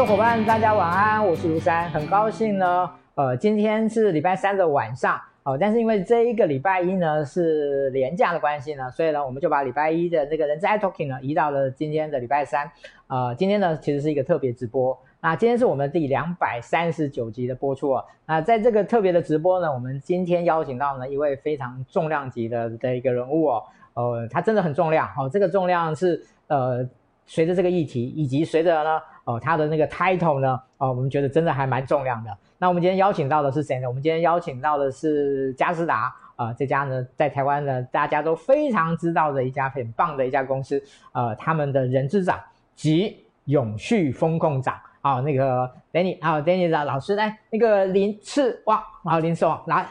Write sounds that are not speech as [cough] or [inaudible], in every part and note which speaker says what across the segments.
Speaker 1: 的伙伴，大家晚安，我是卢山，很高兴呢，呃，今天是礼拜三的晚上，哦，但是因为这一个礼拜一呢是连假的关系呢，所以呢，我们就把礼拜一的那个人在 talking 呢移到了今天的礼拜三，呃，今天呢其实是一个特别直播。那今天是我们第两百三十九集的播出。那在这个特别的直播呢，我们今天邀请到呢一位非常重量级的的一个人物哦，呃，他真的很重量哦。这个重量是呃，随着这个议题以及随着呢，哦，他的那个 title 呢，哦，我们觉得真的还蛮重量的。那我们今天邀请到的是谁呢？我们今天邀请到的是佳世达啊、呃，这家呢在台湾呢大家都非常知道的一家很棒的一家公司，呃，他们的人资长及永续风控长。好，那个 Danny，好，Danny 的老师来，那个林次旺，好，林次旺来，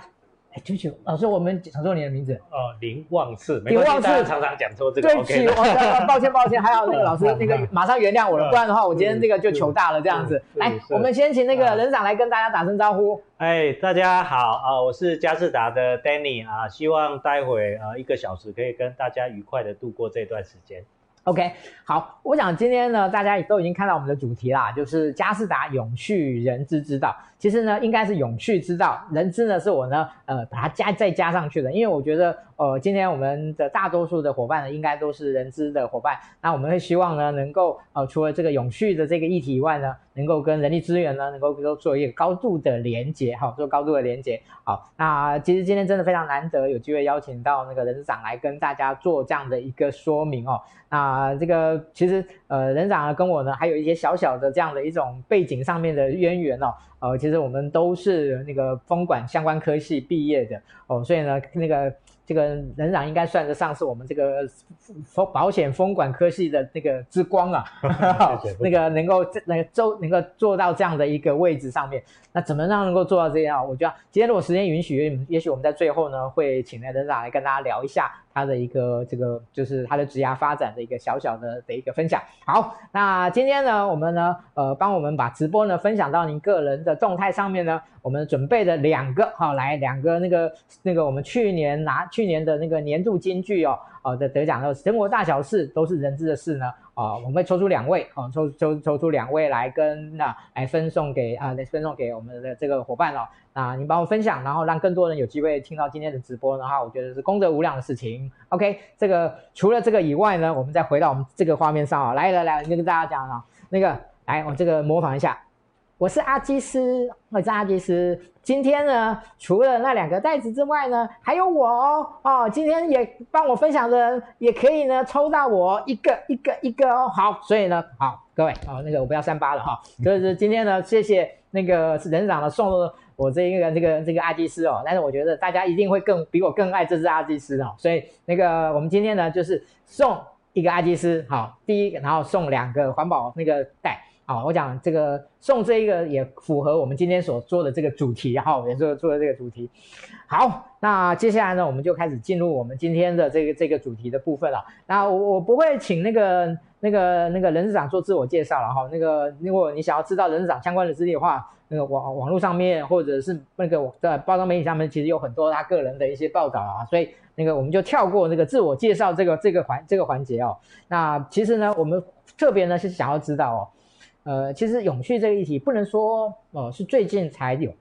Speaker 1: 哎，对不起，老师，我们讲错你的名字，
Speaker 2: 哦，林旺次，
Speaker 1: 林旺次
Speaker 2: 常常讲错这个，
Speaker 1: 对不起，我抱歉抱歉，还好那个老师，[laughs] 那个马上原谅我了，不然的话，我今天这个就糗大了这样子。来，我们先请那个人长来跟大家打声招呼。
Speaker 2: 哎，大家好啊，我是佳士达的 Danny 啊，希望待会啊一个小时可以跟大家愉快的度过这段时间。
Speaker 1: OK，好，我想今天呢，大家也都已经看到我们的主题啦，就是嘉士达永续人资之道。其实呢，应该是永续之道，人资呢是我呢，呃，把它加再加上去的，因为我觉得，呃，今天我们的大多数的伙伴呢，应该都是人资的伙伴，那我们会希望呢，能够，呃，除了这个永续的这个议题以外呢，能够跟人力资源呢，能够都做一个高度的连接，哈，做高度的连接。好，那其实今天真的非常难得，有机会邀请到那个人资长来跟大家做这样的一个说明哦。那这个其实，呃，人长跟我呢还有一些小小的这样的一种背景上面的渊源哦。呃，其实我们都是那个风管相关科系毕业的哦，所以呢，那个。这个仍然应该算得上是我们这个风保险风管科系的那个之光啊，[laughs] [laughs] 那个能够那个周能够做到这样的一个位置上面，那怎么样能够做到这样？我觉得今天如果时间允许，也许我们在最后呢会请来人长来跟大家聊一下他的一个这个就是他的职涯发展的一个小小的的一个分享。好，那今天呢我们呢呃帮我们把直播呢分享到您个人的动态上面呢，我们准备了两个好来两个那个那个我们去年拿。去年的那个年度金句哦，呃的得奖的生活大小事都是人知的事呢，啊、我们会抽出两位，哦，抽抽抽出两位来跟那、来分送给啊，来、分送给我们的这个伙伴哦，那您帮我分享，然后让更多人有机会听到今天的直播的话，我觉得是功德无量的事情。OK，这个除了这个以外呢，我们再回到我们这个画面上啊，来来来，就跟大家讲啊，那个来我这个模仿一下。我是阿基斯，我是阿基斯。今天呢，除了那两个袋子之外呢，还有我哦。哦，今天也帮我分享的人也可以呢，抽到我一个一个一个哦。好，所以呢，好，各位，哦，那个我不要三八了哈。就是今天呢，谢谢那个人长呢送了我这一个这个这个阿基师哦。但是我觉得大家一定会更比我更爱这只阿基师哦。所以那个我们今天呢，就是送一个阿基师，好，第一个，然后送两个环保那个袋。好，我讲这个送这一个也符合我们今天所做的这个主题，哈，也做做的这个主题。好，那接下来呢，我们就开始进入我们今天的这个这个主题的部分了。那我我不会请那个那个那个人事长做自我介绍了哈。那个如果你想要知道人事长相关的资历的话，那个网网络上面或者是那个在报章媒体上面，其实有很多他个人的一些报道啊。所以那个我们就跳过那个自我介绍这个这个环这个环节哦。那其实呢，我们特别呢是想要知道哦。呃，其实永续这个议题不能说，呃，是最近才有，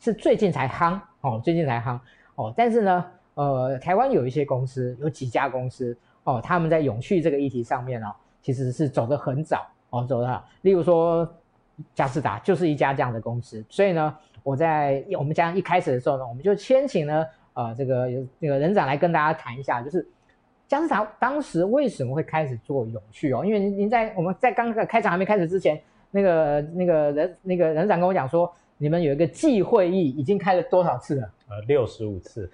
Speaker 1: 是最近才夯哦，最近才夯哦。但是呢，呃，台湾有一些公司，有几家公司哦，他们在永续这个议题上面哦，其实是走得很早哦，走得很。例如说，嘉士达就是一家这样的公司。所以呢，我在我们家一开始的时候呢，我们就先请呢，呃，这个有那个人长来跟大家谈一下，就是。嘉士达当时为什么会开始做永续哦？因为您在我们在刚刚开场还没开始之前，那个那个人那个人长跟我讲说，你们有一个季会议已经开了多少次了？
Speaker 2: 呃，六十五次。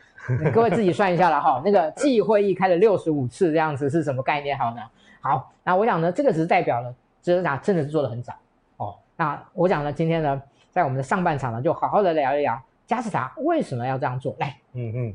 Speaker 1: 各位自己算一下了哈。那个季会议开了六十五次这样子是什么概念？好呢，好，那我想呢，这个只是代表了佳世达真的是做得很早哦。那我讲呢，今天呢，在我们的上半场呢，就好好的聊一聊嘉士达为什么要这样做。来，
Speaker 2: 嗯嗯。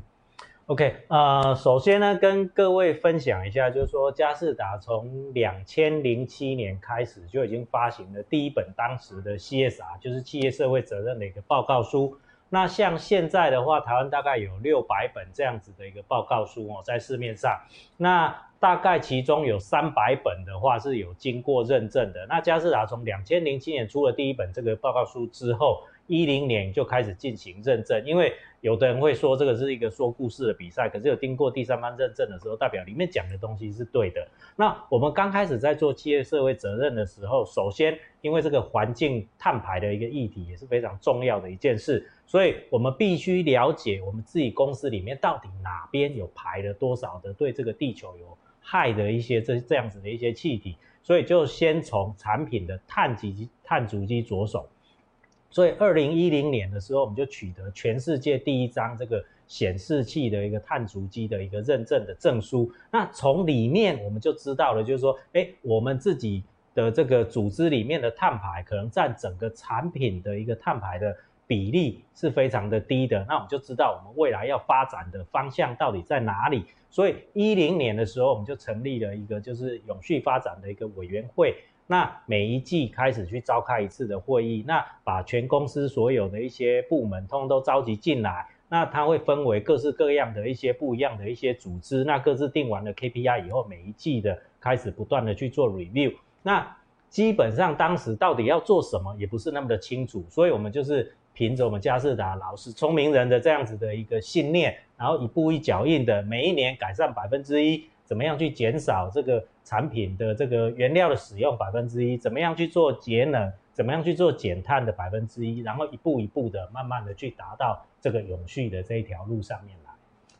Speaker 2: OK，呃，首先呢，跟各位分享一下，就是说，佳世达从两千零七年开始就已经发行了第一本当时的 CSR，就是企业社会责任的一个报告书。那像现在的话，台湾大概有六百本这样子的一个报告书哦，在市面上。那大概其中有三百本的话是有经过认证的。那佳世达从两千零七年出了第一本这个报告书之后，一零年就开始进行认证，因为有的人会说这个是一个说故事的比赛，可是有经过第三方认证的时候，代表里面讲的东西是对的。那我们刚开始在做企业社会责任的时候，首先因为这个环境碳排的一个议题也是非常重要的一件事，所以我们必须了解我们自己公司里面到底哪边有排了多少的对这个地球有害的一些这这样子的一些气体，所以就先从产品的碳极碳足迹着手。所以，二零一零年的时候，我们就取得全世界第一张这个显示器的一个碳足迹的一个认证的证书。那从里面我们就知道了，就是说，哎，我们自己的这个组织里面的碳排可能占整个产品的一个碳排的比例是非常的低的。那我们就知道我们未来要发展的方向到底在哪里。所以，一零年的时候，我们就成立了一个就是永续发展的一个委员会。那每一季开始去召开一次的会议，那把全公司所有的一些部门通通都召集进来，那它会分为各式各样的一些不一样的一些组织，那各自定完了 KPI 以后，每一季的开始不断的去做 review，那基本上当时到底要做什么也不是那么的清楚，所以我们就是凭着我们佳世达老师聪明人的这样子的一个信念，然后一步一脚印的每一年改善百分之一。怎么样去减少这个产品的这个原料的使用百分之一？怎么样去做节能？怎么样去做减碳的百分之一？然后一步一步的，慢慢的去达到这个永续的这一条路上面来。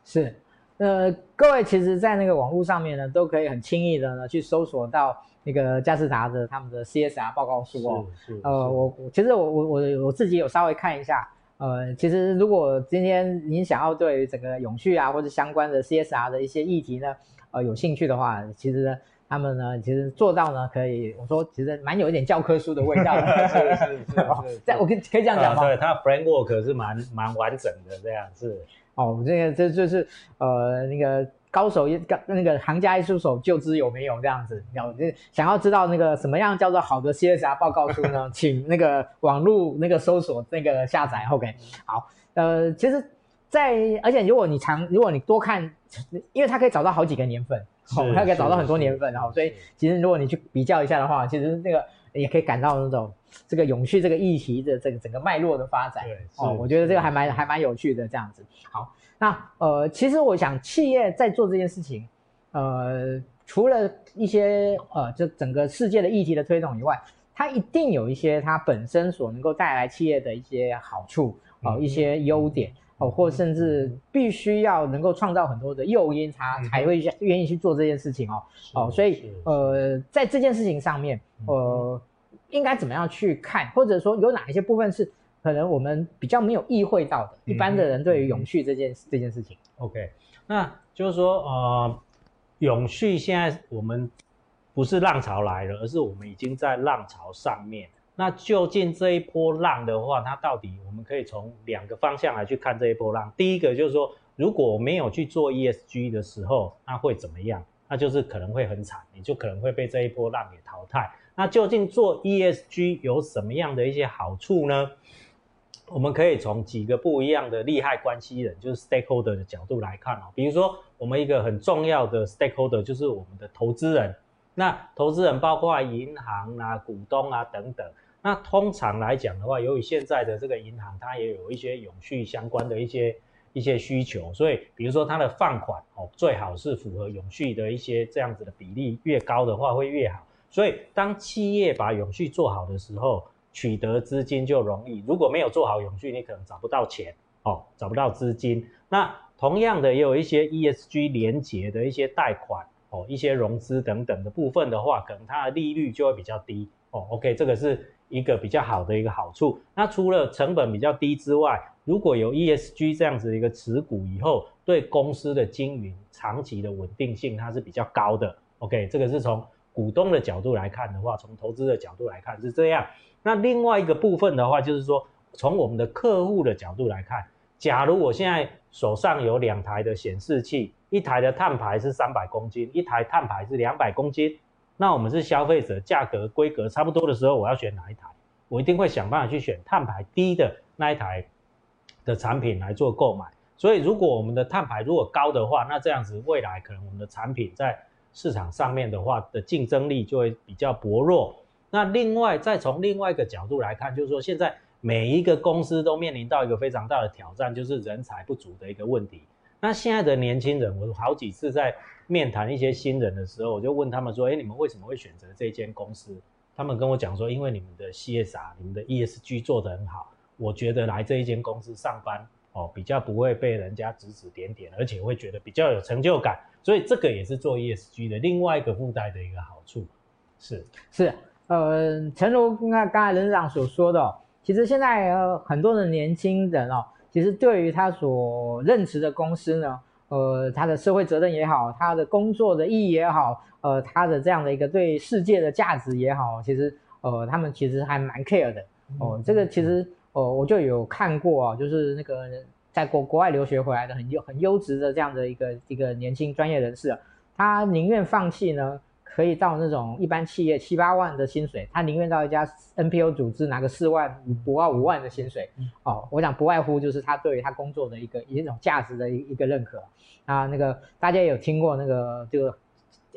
Speaker 1: 是，呃，各位其实，在那个网络上面呢，都可以很轻易的呢去搜索到那个佳世达的他们的 CSR 报告书哦。是是。呃，我其实我我我我自己有稍微看一下。呃，其实如果今天您想要对整个永续啊或者相关的 CSR 的一些议题呢，呃，有兴趣的话，其实呢，他们呢，其实做到呢，可以，我说其实蛮有一点教科书的味道的，是 [laughs] 是是，是，这样我可以可以这样讲吗？
Speaker 2: 对，它 framework 是蛮蛮完整的，这样是。
Speaker 1: 哦，这个这就是呃那个高手一高那个行家一出手就知有没有这样子，然后就想要知道那个什么样叫做好的 CSR 报告书呢？[laughs] 请那个网络那个搜索那个下载，OK，好，呃，其实。在，而且如果你常，如果你多看，因为它可以找到好几个年份，哦，它可以找到很多年份，然后所以其实如果你去比较一下的话，其实那个也可以感到那种这个永续这个议题的这个整个脉络的发展，哦，我觉得这个还蛮还蛮有趣的这样子。好，那呃，其实我想企业在做这件事情，呃，除了一些呃，这整个世界的议题的推动以外，它一定有一些它本身所能够带来企业的一些好处，哦，一些优点。哦，或甚至必须要能够创造很多的诱因，他才会愿意去做这件事情哦。哦，所以呃，在这件事情上面，呃，应该怎么样去看，或者说有哪一些部分是可能我们比较没有意会到的？一般的人对于永续这件这件事情
Speaker 2: ，OK，那就是说呃，永续现在我们不是浪潮来了，而是我们已经在浪潮上面。那究竟这一波浪的话，它到底我们可以从两个方向来去看这一波浪。第一个就是说，如果没有去做 ESG 的时候，那会怎么样？那就是可能会很惨，你就可能会被这一波浪给淘汰。那究竟做 ESG 有什么样的一些好处呢？我们可以从几个不一样的利害关系人，就是 stakeholder 的角度来看哦。比如说，我们一个很重要的 stakeholder 就是我们的投资人。那投资人包括银行啊、股东啊等等。那通常来讲的话，由于现在的这个银行，它也有一些永续相关的一些一些需求，所以比如说它的放款哦，最好是符合永续的一些这样子的比例，越高的话会越好。所以当企业把永续做好的时候，取得资金就容易。如果没有做好永续，你可能找不到钱哦，找不到资金。那同样的，也有一些 ESG 连结的一些贷款哦，一些融资等等的部分的话，可能它的利率就会比较低哦。OK，这个是。一个比较好的一个好处，那除了成本比较低之外，如果有 ESG 这样子的一个持股以后，对公司的经营长期的稳定性它是比较高的。OK，这个是从股东的角度来看的话，从投资的角度来看是这样。那另外一个部分的话，就是说从我们的客户的角度来看，假如我现在手上有两台的显示器，一台的碳排是三百公斤，一台碳排是两百公斤。那我们是消费者，价格规格差不多的时候，我要选哪一台？我一定会想办法去选碳排低的那一台的产品来做购买。所以，如果我们的碳排如果高的话，那这样子未来可能我们的产品在市场上面的话的竞争力就会比较薄弱。那另外，再从另外一个角度来看，就是说现在每一个公司都面临到一个非常大的挑战，就是人才不足的一个问题。那现在的年轻人，我好几次在面谈一些新人的时候，我就问他们说：“哎，你们为什么会选择这间公司？”他们跟我讲说：“因为你们的 CSR、你们的 ESG 做得很好，我觉得来这一间公司上班。”哦，比较不会被人家指指点点，而且会觉得比较有成就感，所以这个也是做 ESG 的另外一个附带的一个好处。是
Speaker 1: 是，呃，诚如那刚才任长所说的，其实现在呃很多的年轻人哦，其实对于他所任职的公司呢，呃，他的社会责任也好，他的工作的意义也好，呃，他的这样的一个对世界的价值也好，其实呃他们其实还蛮 care 的哦，这个其实。呃，我就有看过啊，就是那个在国国外留学回来的很优很优质的这样的一个一个年轻专业人士啊，他宁愿放弃呢，可以到那种一般企业七八万的薪水，他宁愿到一家 NPO 组织拿个四万五万五万的薪水。哦，我想不外乎就是他对于他工作的一个一种价值的一一个认可啊。那个大家有听过那个这个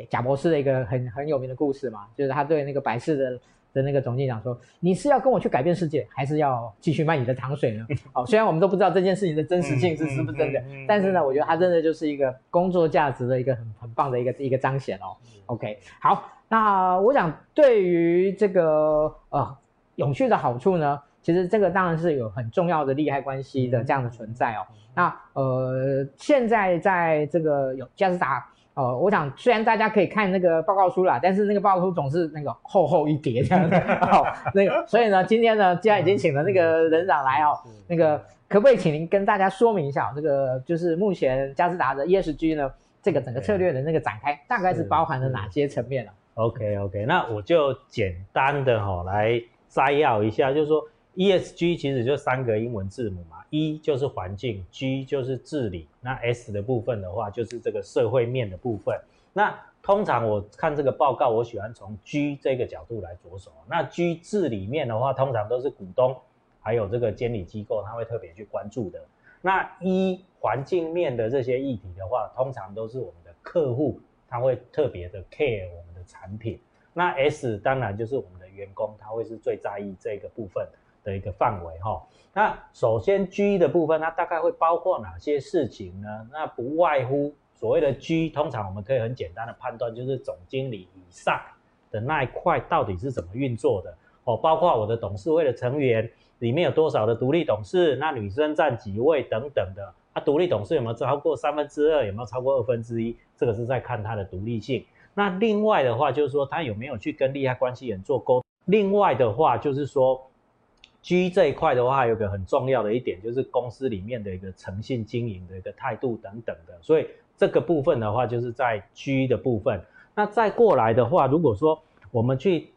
Speaker 1: 贾博士的一个很很有名的故事嘛，就是他对那个百事的。的那个总经理讲说：“你是要跟我去改变世界，还是要继续卖你的糖水呢？” [laughs] 哦，虽然我们都不知道这件事情的真实性是是不是真的，但是呢，我觉得它真的就是一个工作价值的一个很很棒的一个一个彰显哦。OK，好，那我想对于这个呃永续的好处呢，其实这个当然是有很重要的利害关系的这样的存在哦。那呃，现在在这个有加斯达。哦，我想虽然大家可以看那个报告书啦，但是那个报告书总是那个厚厚一叠这样子。哦，那个，所以呢，今天呢，既然已经请了那个人长来哦，那个可不可以请您跟大家说明一下，这个就是目前佳士达的 ESG 呢，这个整个策略的那个展开，大概是包含了哪些层面呢
Speaker 2: ？OK OK，那我就简单的哈来摘要一下，就是说。ESG 其实就三个英文字母嘛，E 就是环境，G 就是治理，那 S 的部分的话就是这个社会面的部分。那通常我看这个报告，我喜欢从 G 这个角度来着手。那 G 治理面的话，通常都是股东还有这个监理机构他会特别去关注的。那 E 环境面的这些议题的话，通常都是我们的客户他会特别的 care 我们的产品。那 S 当然就是我们的员工，他会是最在意这个部分的一个范围哈，那首先 G 的部分，它大概会包括哪些事情呢？那不外乎所谓的 G，通常我们可以很简单的判断，就是总经理以上的那一块到底是怎么运作的哦，包括我的董事会的成员里面有多少的独立董事，那女生占几位等等的，啊，独立董事有没有超过三分之二，有没有超过二分之一，这个是在看它的独立性。那另外的话就是说，他有没有去跟利害关系人做沟？另外的话就是说。G 这一块的话，有个很重要的一点，就是公司里面的一个诚信经营的一个态度等等的，所以这个部分的话，就是在 G 的部分。那再过来的话，如果说我们去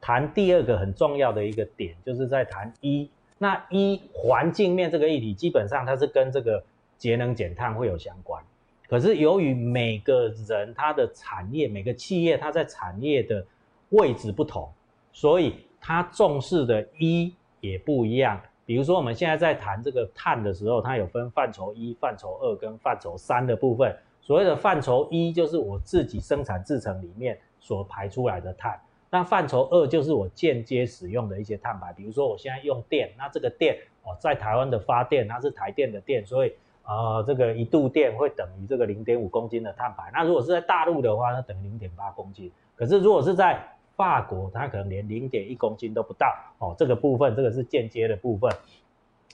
Speaker 2: 谈第二个很重要的一个点，就是在谈 E。那 E 环境面这个议题，基本上它是跟这个节能减碳会有相关。可是由于每个人他的产业，每个企业它在产业的位置不同，所以他重视的 E。也不一样，比如说我们现在在谈这个碳的时候，它有分范畴一、范畴二跟范畴三的部分。所谓的范畴一就是我自己生产制成里面所排出来的碳，那范畴二就是我间接使用的一些碳排，比如说我现在用电，那这个电哦在台湾的发电它是台电的电，所以呃这个一度电会等于这个零点五公斤的碳排。那如果是在大陆的话，那等于零点八公斤。可是如果是在法国它可能连零点一公斤都不到哦，这个部分这个是间接的部分。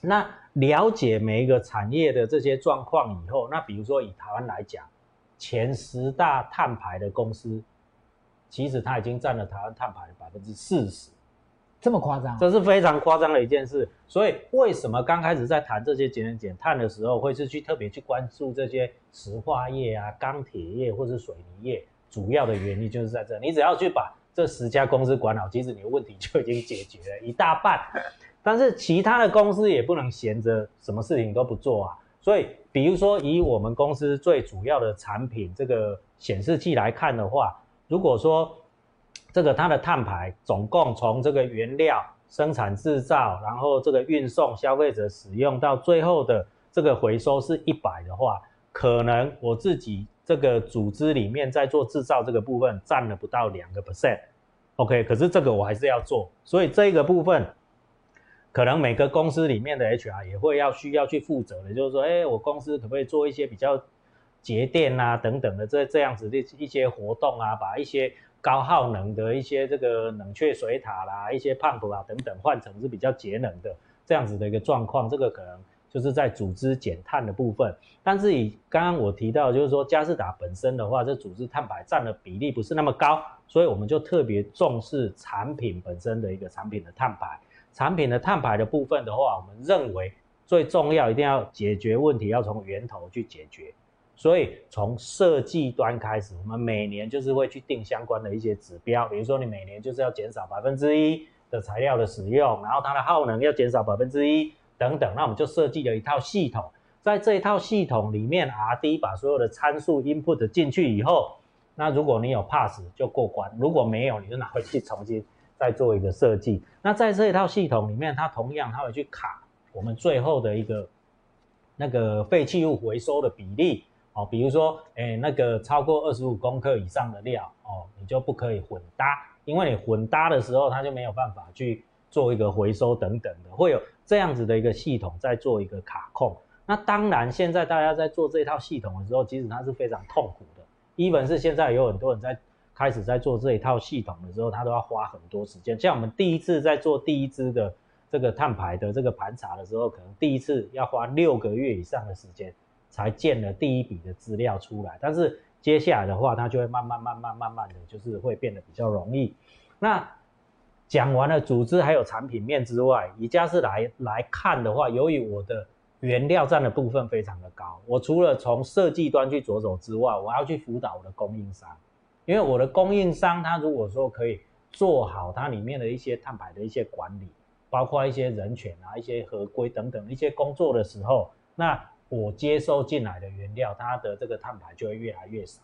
Speaker 2: 那了解每一个产业的这些状况以后，那比如说以台湾来讲，前十大碳排的公司，其实它已经占了台湾碳排的百分之四十，
Speaker 1: 这么夸张？
Speaker 2: 这是非常夸张的一件事。所以为什么刚开始在谈这些节能减碳的时候，会是去特别去关注这些石化业啊、钢铁业或是水泥业？主要的原因就是在这，你只要去把这十家公司管好，其实你的问题就已经解决了一大半。但是其他的公司也不能闲着，什么事情都不做啊。所以，比如说以我们公司最主要的产品这个显示器来看的话，如果说这个它的碳排总共从这个原料生产制造，然后这个运送、消费者使用到最后的这个回收是一百的话，可能我自己这个组织里面在做制造这个部分占了不到两个 percent，OK，可是这个我还是要做，所以这个部分可能每个公司里面的 HR 也会要需要去负责的，就是说，哎，我公司可不可以做一些比较节电啊等等的这这样子的一些活动啊，把一些高耗能的一些这个冷却水塔啦、一些 pump 啊等等换成是比较节能的这样子的一个状况，这个可能就是在组织减碳的部分。但是以刚刚我提到，就是说佳世达本身的话，这组织碳排占的比例不是那么高，所以我们就特别重视产品本身的一个产品的碳排。产品的碳排的部分的话，我们认为最重要一定要解决问题，要从源头去解决。所以从设计端开始，我们每年就是会去定相关的一些指标，比如说你每年就是要减少百分之一的材料的使用，然后它的耗能要减少百分之一等等。那我们就设计了一套系统，在这一套系统里面，RD 把所有的参数 input 进去以后，那如果你有 pass 就过关，如果没有，你就拿回去重新再做一个设计。那在这一套系统里面，它同样它会去卡我们最后的一个那个废弃物回收的比例。哦，比如说，诶，那个超过二十五公克以上的料，哦，你就不可以混搭，因为你混搭的时候，它就没有办法去做一个回收等等的，会有这样子的一个系统在做一个卡控。那当然，现在大家在做这套系统的时候，其实它是非常痛苦的。even 是现在有很多人在开始在做这一套系统的时候，他都要花很多时间。像我们第一次在做第一支的这个碳排的这个盘查的时候，可能第一次要花六个月以上的时间。才建了第一笔的资料出来，但是接下来的话，它就会慢慢、慢慢、慢慢的就是会变得比较容易。那讲完了组织还有产品面之外，以佳世达来看的话，由于我的原料占的部分非常的高，我除了从设计端去着手之外，我要去辅导我的供应商，因为我的供应商他如果说可以做好它里面的一些碳排的一些管理，包括一些人权啊、一些合规等等一些工作的时候，那我接收进来的原料，它的这个碳排就会越来越少。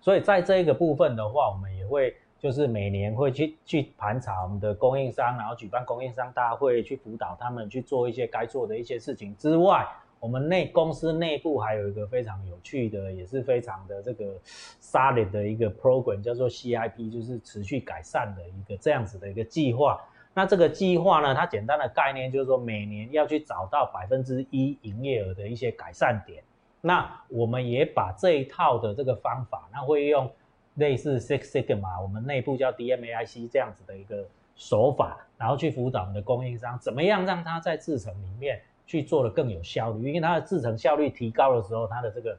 Speaker 2: 所以在这一个部分的话，我们也会就是每年会去去盘查我们的供应商，然后举办供应商大会，去辅导他们去做一些该做的一些事情之外，我们内公司内部还有一个非常有趣的，也是非常的这个 solid 的一个 program，叫做 CIP，就是持续改善的一个这样子的一个计划。那这个计划呢，它简单的概念就是说，每年要去找到百分之一营业额的一些改善点。那我们也把这一套的这个方法，那会用类似 Six Sigma，我们内部叫 DMAIC 这样子的一个手法，然后去辅导我们的供应商，怎么样让它在制程里面去做的更有效率。因为它的制程效率提高的时候，它的这个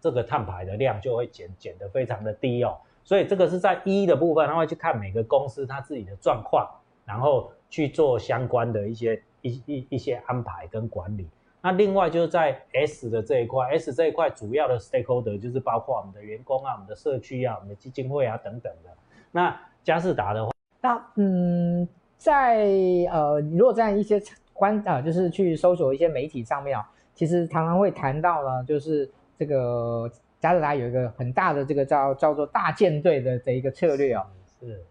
Speaker 2: 这个碳排的量就会减减得非常的低哦。所以这个是在一的部分，他会去看每个公司它自己的状况。然后去做相关的一些一一一些安排跟管理。那另外就是在 S 的这一块，S 这一块主要的 stakeholder 就是包括我们的员工啊、我们的社区啊、我们的基金会啊等等的。那佳士达的话，
Speaker 1: 那嗯，在呃，如果在一些关啊、呃，就是去搜索一些媒体上面啊，其实常常会谈到呢，就是这个佳士达有一个很大的这个叫叫做大舰队的这一个策略啊，
Speaker 2: 是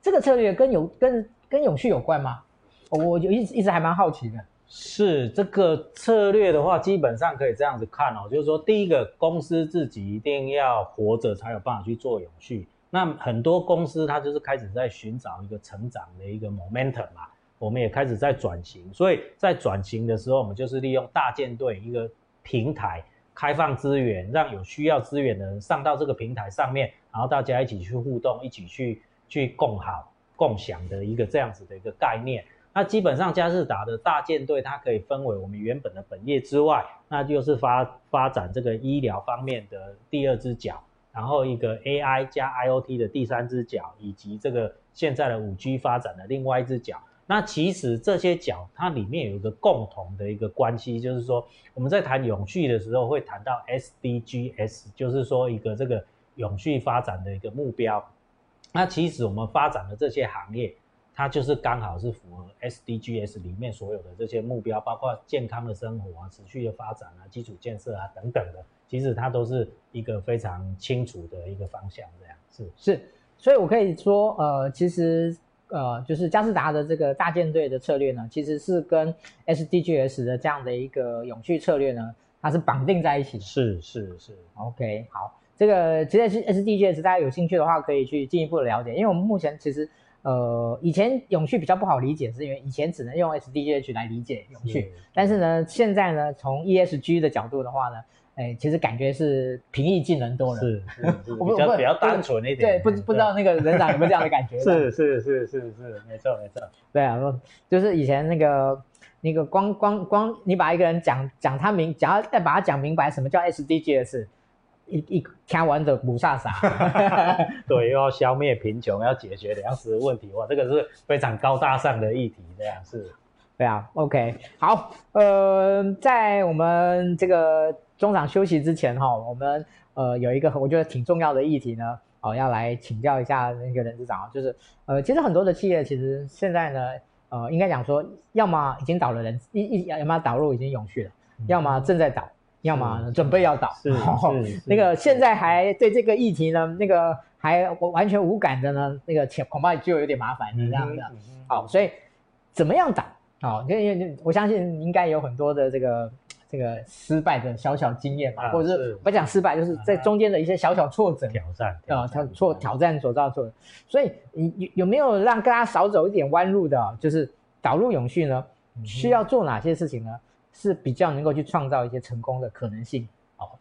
Speaker 1: 这个策略跟有跟。跟永续有关吗？我就一直一直还蛮好奇的。
Speaker 2: 是这个策略的话，基本上可以这样子看哦，就是说，第一个公司自己一定要活着，才有办法去做永续。那很多公司它就是开始在寻找一个成长的一个 momentum 嘛，我们也开始在转型。所以在转型的时候，我们就是利用大舰队一个平台，开放资源，让有需要资源的人上到这个平台上面，然后大家一起去互动，一起去去共好。共享的一个这样子的一个概念，那基本上佳士达的大舰队，它可以分为我们原本的本业之外，那就是发发展这个医疗方面的第二只脚，然后一个 AI 加 IoT 的第三只脚，以及这个现在的五 G 发展的另外一只脚。那其实这些脚它里面有一个共同的一个关系，就是说我们在谈永续的时候会谈到 SDGs，就是说一个这个永续发展的一个目标。那其实我们发展的这些行业，它就是刚好是符合 SDGs 里面所有的这些目标，包括健康的生活啊、持续的发展啊、基础建设啊等等的，其实它都是一个非常清楚的一个方向。这样是
Speaker 1: 是，所以我可以说，呃，其实呃，就是佳士达的这个大舰队的策略呢，其实是跟 SDGs 的这样的一个永续策略呢，它是绑定在一起的。
Speaker 2: 是是是
Speaker 1: ，OK，好，这个其实是 SDGs，大家有兴趣的话可以去进一步的了解，因为我们目前其实呃以前永续比较不好理解，是因为以前只能用 SDGs 来理解永续，是但是呢，现在呢，从 ESG 的角度的话呢。哎，其实感觉是平易近人多了，
Speaker 2: 是是是，比较比较单纯一点。
Speaker 1: 对，不不知道那个人长有没有这样的感觉？
Speaker 2: 是是是是是，没错没错。[laughs]
Speaker 1: 对啊，就是以前那个那个光光光，你把一个人讲讲他明，讲要再把他讲明白什么叫 SDGs，一一听完就雾煞煞。[laughs]
Speaker 2: 对，又要消灭贫穷，要解决粮食问题，哇，这个是非常高大上的议题，这样是。
Speaker 1: 对啊，OK，好，呃，在我们这个。中场休息之前哈，我们呃有一个我觉得挺重要的议题呢，哦要来请教一下那个人资长，就是呃其实很多的企业其实现在呢，呃应该讲说，要么已经导了人一一要么导入已经永续了，嗯、要么正在导，要么准备要倒。是 [laughs] 是。那个现在还对这个议题呢，那个还完全无感的呢，那个恐恐怕就有点麻烦，是这样的。好，所以怎么样打？好，因为我相信应该有很多的这个。这个失败的小小经验嘛，或者是不讲失败，就是在中间的一些小小挫折、
Speaker 2: 挑战
Speaker 1: 啊，他挫挑战所造成的。所以你有有没有让大家少走一点弯路的？就是导入永续呢，需要做哪些事情呢？是比较能够去创造一些成功的可能性。
Speaker 2: 好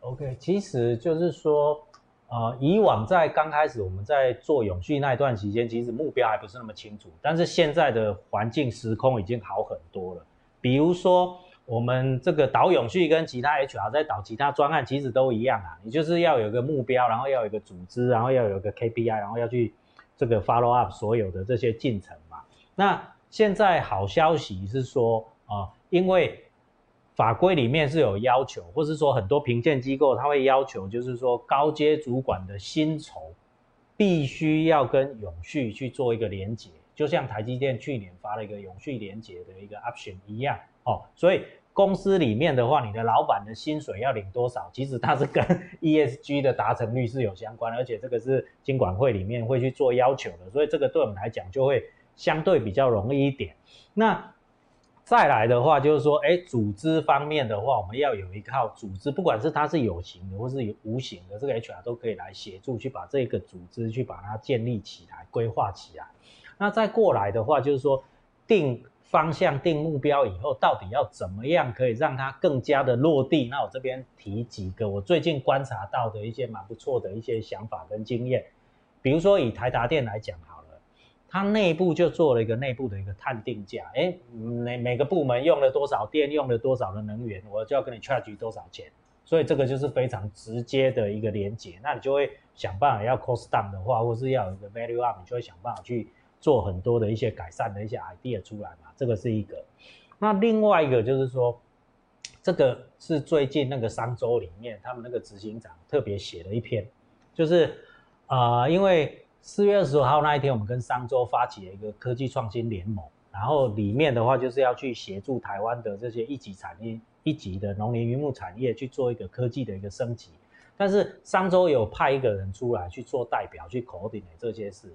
Speaker 2: ，OK，其实就是说，呃，以往在刚开始我们在做永续那一段期间，其实目标还不是那么清楚，但是现在的环境时空已经好很多了，比如说。我们这个导永续跟其他 HR 在导其他专案其实都一样啊，你就是要有一个目标，然后要有一个组织，然后要有一个 KPI，然后要去这个 follow up 所有的这些进程嘛。那现在好消息是说啊、呃，因为法规里面是有要求，或是说很多评鉴机构他会要求，就是说高阶主管的薪酬必须要跟永续去做一个连结，就像台积电去年发了一个永续连结的一个 option 一样哦，所以。公司里面的话，你的老板的薪水要领多少？其实它是跟 [laughs] ESG 的达成率是有相关，而且这个是金管会里面会去做要求的，所以这个对我们来讲就会相对比较容易一点。那再来的话，就是说，哎，组织方面的话，我们要有一套组织，不管是它是有形的或是有无形的，这个 HR 都可以来协助去把这个组织去把它建立起来、规划起来。那再过来的话，就是说定。方向定目标以后，到底要怎么样可以让它更加的落地？那我这边提几个我最近观察到的一些蛮不错的一些想法跟经验。比如说以台达电来讲好，它内部就做了一个内部的一个碳定价，哎，每每个部门用了多少电，用了多少的能源，我就要跟你 charge 多少钱。所以这个就是非常直接的一个连结。那你就会想办法要 cost down 的话，或是要有一个 value up，你就会想办法去。做很多的一些改善的一些 idea 出来嘛，这个是一个。那另外一个就是说，这个是最近那个商周里面他们那个执行长特别写了一篇，就是啊、因为四月二十五号那一天，我们跟商周发起了一个科技创新联盟，然后里面的话就是要去协助台湾的这些一级产业、一级的农林渔牧产业去做一个科技的一个升级。但是商周有派一个人出来去做代表，去搞定这些事。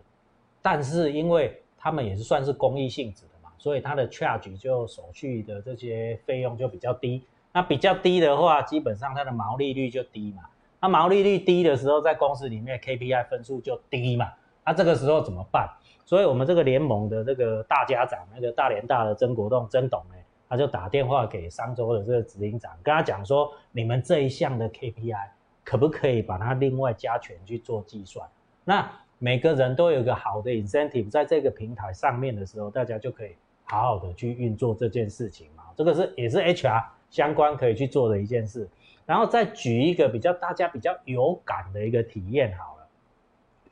Speaker 2: 但是因为他们也是算是公益性质的嘛，所以他的 charge 就手续的这些费用就比较低。那比较低的话，基本上它的毛利率就低嘛。那毛利率低的时候，在公司里面 KPI 分数就低嘛。那这个时候怎么办？所以我们这个联盟的这个大家长，那个大联大的曾国栋曾董呢，他就打电话给商周的这个执行长，跟他讲说，你们这一项的 KPI 可不可以把它另外加权去做计算？那每个人都有一个好的 incentive，在这个平台上面的时候，大家就可以好好的去运作这件事情嘛。这个是也是 HR 相关可以去做的一件事。然后再举一个比较大家比较有感的一个体验好了，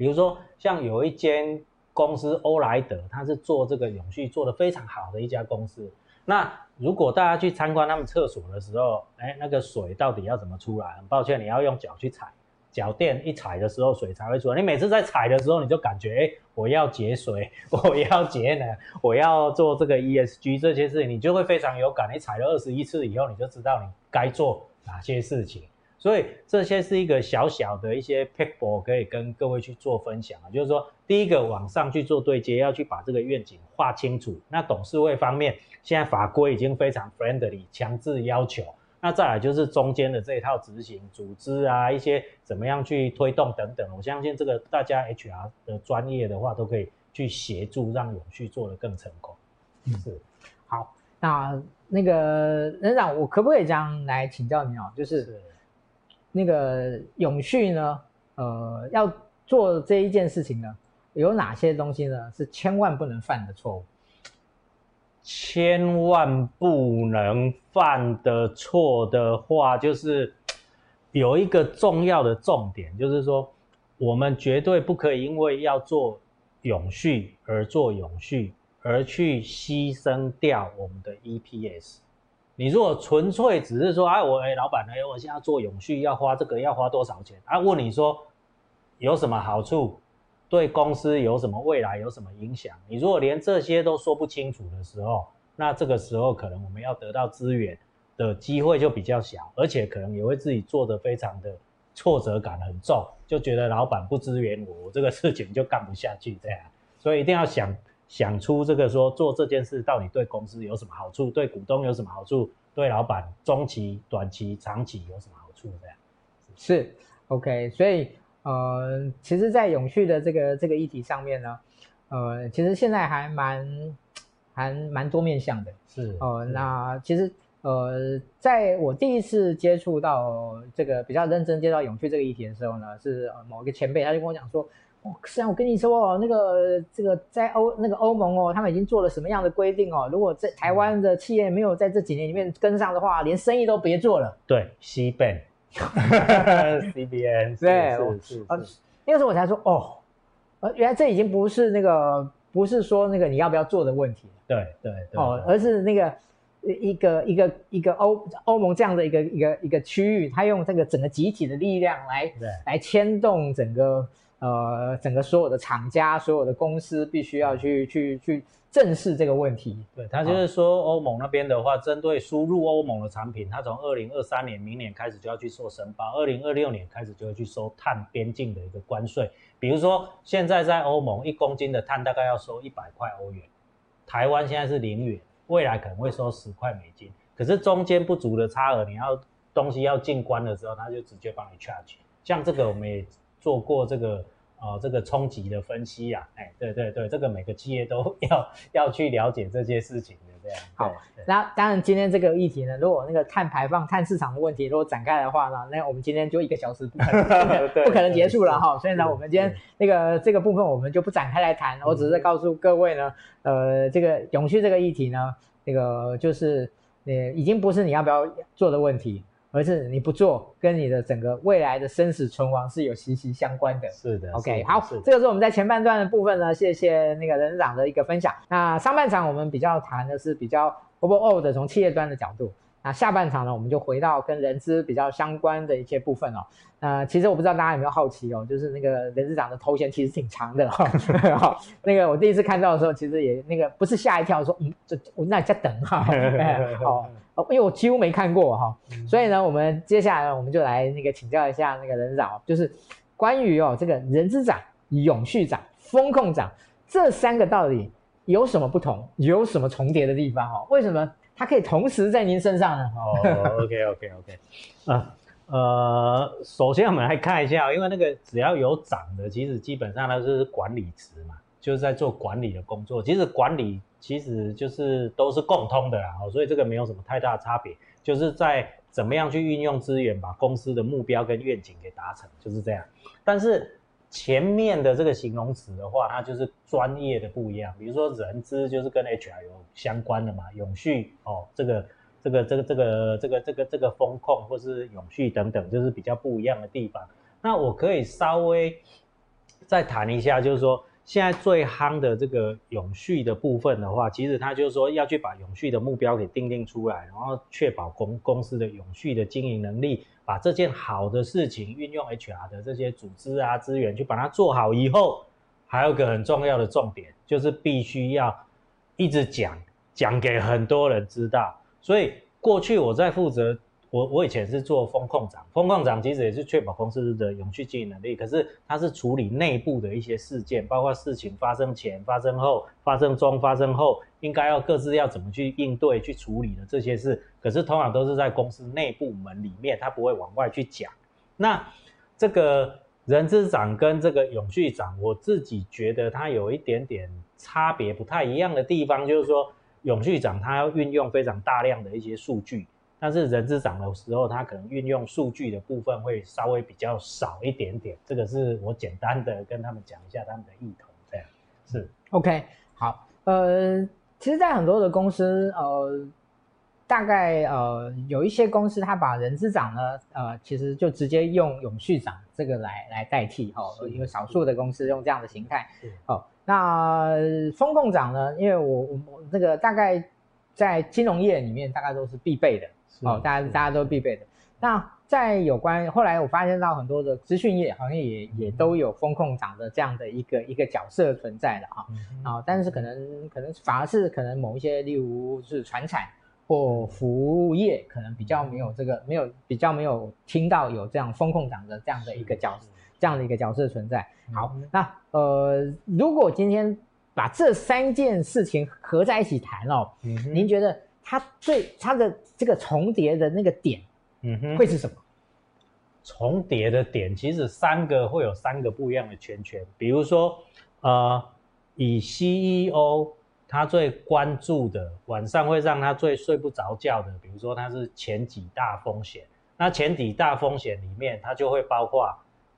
Speaker 2: 比如说像有一间公司欧莱德，它是做这个永续做得非常好的一家公司。那如果大家去参观他们厕所的时候，哎，那个水到底要怎么出来？很抱歉，你要用脚去踩。脚垫一踩的时候，水才会出来。你每次在踩的时候，你就感觉，哎，我要节水，[laughs] 我要节能，我要做这个 ESG 这些事情，你就会非常有感。你踩了二十一次以后，你就知道你该做哪些事情。所以这些是一个小小的一些 paper 可以跟各位去做分享啊，就是说第一个往上去做对接，要去把这个愿景画清楚。那董事会方面，现在法规已经非常 friendly，强制要求。那再来就是中间的这一套执行组织啊，一些怎么样去推动等等，我相信这个大家 HR 的专业的话都可以去协助，让永续做得更成功。
Speaker 1: 嗯，是。好，那那个人长，我可不可以这样来请教你哦？就是。是那个永续呢，呃，要做这一件事情呢，有哪些东西呢是千万不能犯的错误？
Speaker 2: 千万不能犯的错的话，就是有一个重要的重点，就是说，我们绝对不可以因为要做永续而做永续，而去牺牲掉我们的 EPS。你如果纯粹只是说，哎，我哎，老板，哎，我现在做永续要花这个要花多少钱？啊，问你说有什么好处，对公司有什么未来有什么影响？你如果连这些都说不清楚的时候，那这个时候可能我们要得到资源的机会就比较小，而且可能也会自己做得非常的挫折感很重，就觉得老板不支援我，我这个事情就干不下去这样。所以一定要想。想出这个说做这件事到底对公司有什么好处，对股东有什么好处，对老板中期、短期、长期有什么好处？这样
Speaker 1: 是，是 OK。所以呃，其实，在永续的这个这个议题上面呢，呃，其实现在还蛮还蛮多面向的。
Speaker 2: 是
Speaker 1: 呃，那其实呃，在我第一次接触到这个比较认真接触到永续这个议题的时候呢，是某一个前辈他就跟我讲说。哦，是啊，我跟你说哦，那个这个在欧那个欧盟哦，他们已经做了什么样的规定哦？如果在台湾的企业没有在这几年里面跟上的话，连生意都别做了。
Speaker 2: 对，CBAM，CBN，[laughs] [laughs]
Speaker 1: 对，是是。那个时候我才说哦，呃，原来这已经不是那个不是说那个你要不要做的问题。
Speaker 2: 对对对。
Speaker 1: 哦，而是那个一个一个一个欧欧盟这样的一个一个一个区域，它用这个整个集体的力量来来牵动整个。呃，整个所有的厂家、所有的公司必须要去去去正视这个问题。
Speaker 2: 对，他就是说，欧盟那边的话，针对输入欧盟的产品，他从二零二三年明年开始就要去做申报，二零二六年开始就要去收碳边境的一个关税。比如说，现在在欧盟一公斤的碳大概要收一百块欧元，台湾现在是零元，未来可能会收十块美金。可是中间不足的差额，你要东西要进关的时候，他就直接帮你 charge。像这个我们也。做过这个呃这个冲击的分析呀、啊，哎，对对对，这个每个企业都 [laughs] 要要去了解这些事情的这样。
Speaker 1: 好，那当然今天这个议题呢，如果那个碳排放、碳市场的问题如果展开的话呢，那我们今天就一个小时不可能 [laughs] 不可能结束了哈。所以呢，我们今天那个这个部分我们就不展开来谈，我只是告诉各位呢，呃，这个永续这个议题呢，这个就是呃已经不是你要不要做的问题。而是你不做，跟你的整个未来的生死存亡是有息息相关的。
Speaker 2: 是的
Speaker 1: ，OK，好，这个是我们在前半段的部分呢，谢谢那个人长的一个分享。那上半场我们比较谈的是比较 overall 的从企业端的角度。那下半场呢，我们就回到跟人资比较相关的一些部分哦。呃，其实我不知道大家有没有好奇哦，就是那个人事长的头衔其实挺长的哈。[laughs] 好，那个我第一次看到的时候，其实也那个不是吓一跳说，嗯，这我那在等哈。[laughs] [laughs] 好，哦，因为我几乎没看过哈，[laughs] 所以呢，我们接下来呢，我们就来那个请教一下那个人资长，就是关于哦这个人之长、永续长、风控长这三个到底有什么不同，有什么重叠的地方哦？为什么？它可以同时在您身上呢？[laughs]
Speaker 2: 哦、oh,，OK OK OK，啊，呃，首先我们来看一下，因为那个只要有长的，其实基本上它就是管理职嘛，就是在做管理的工作。其实管理其实就是都是共通的啦，所以这个没有什么太大的差别，就是在怎么样去运用资源，把公司的目标跟愿景给达成，就是这样。但是前面的这个形容词的话，它就是专业的不一样。比如说人资就是跟 HR 有相关的嘛，永续哦，这个这个这个这个这个这个这个风控或是永续等等，就是比较不一样的地方。那我可以稍微再谈一下，就是说现在最夯的这个永续的部分的话，其实它就是说要去把永续的目标给定定出来，然后确保公公司的永续的经营能力。把这件好的事情运用 HR 的这些组织啊资源去把它做好以后，还有个很重要的重点，就是必须要一直讲，讲给很多人知道。所以过去我在负责我我以前是做风控长，风控长其实也是确保公司的永续经营能力，可是它是处理内部的一些事件，包括事情发生前、发生后、发生中、发生后，应该要各自要怎么去应对、去处理的这些事，可是通常都是在公司内部门里面，他不会往外去讲。那这个人资长跟这个永续长，我自己觉得它有一点点差别，不太一样的地方，就是说永续长他要运用非常大量的一些数据。但是人资长的时候，他可能运用数据的部分会稍微比较少一点点。这个是我简单的跟他们讲一下他们的意图，这样是
Speaker 1: OK。好，呃，其实，在很多的公司，呃，大概呃有一些公司，他把人资长呢，呃，其实就直接用永续长这个来来代替哈，因为少数的公司用这样的形态。哦，那风控长呢，因为我我我这个大概在金融业里面，大概都是必备的。哦，大家大家都必备的。那在有关后来，我发现到很多的资讯业好像也也都有风控长的这样的一个一个角色存在的哈。啊、哦，但是可能可能反而是可能某一些，例如是传产或服务业，可能比较没有这个没有比较没有听到有这样风控长的这样的一个角这样的一个角色存在。好，那呃，如果今天把这三件事情合在一起谈哦，您觉得？它最它的这个重叠的那个点，嗯哼，会是什么？
Speaker 2: 重叠的点其实三个会有三个不一样的圈圈，比如说，呃，以 CEO 他最关注的，晚上会让他最睡不着觉的，比如说他是前几大风险，那前几大风险里面，它就会包括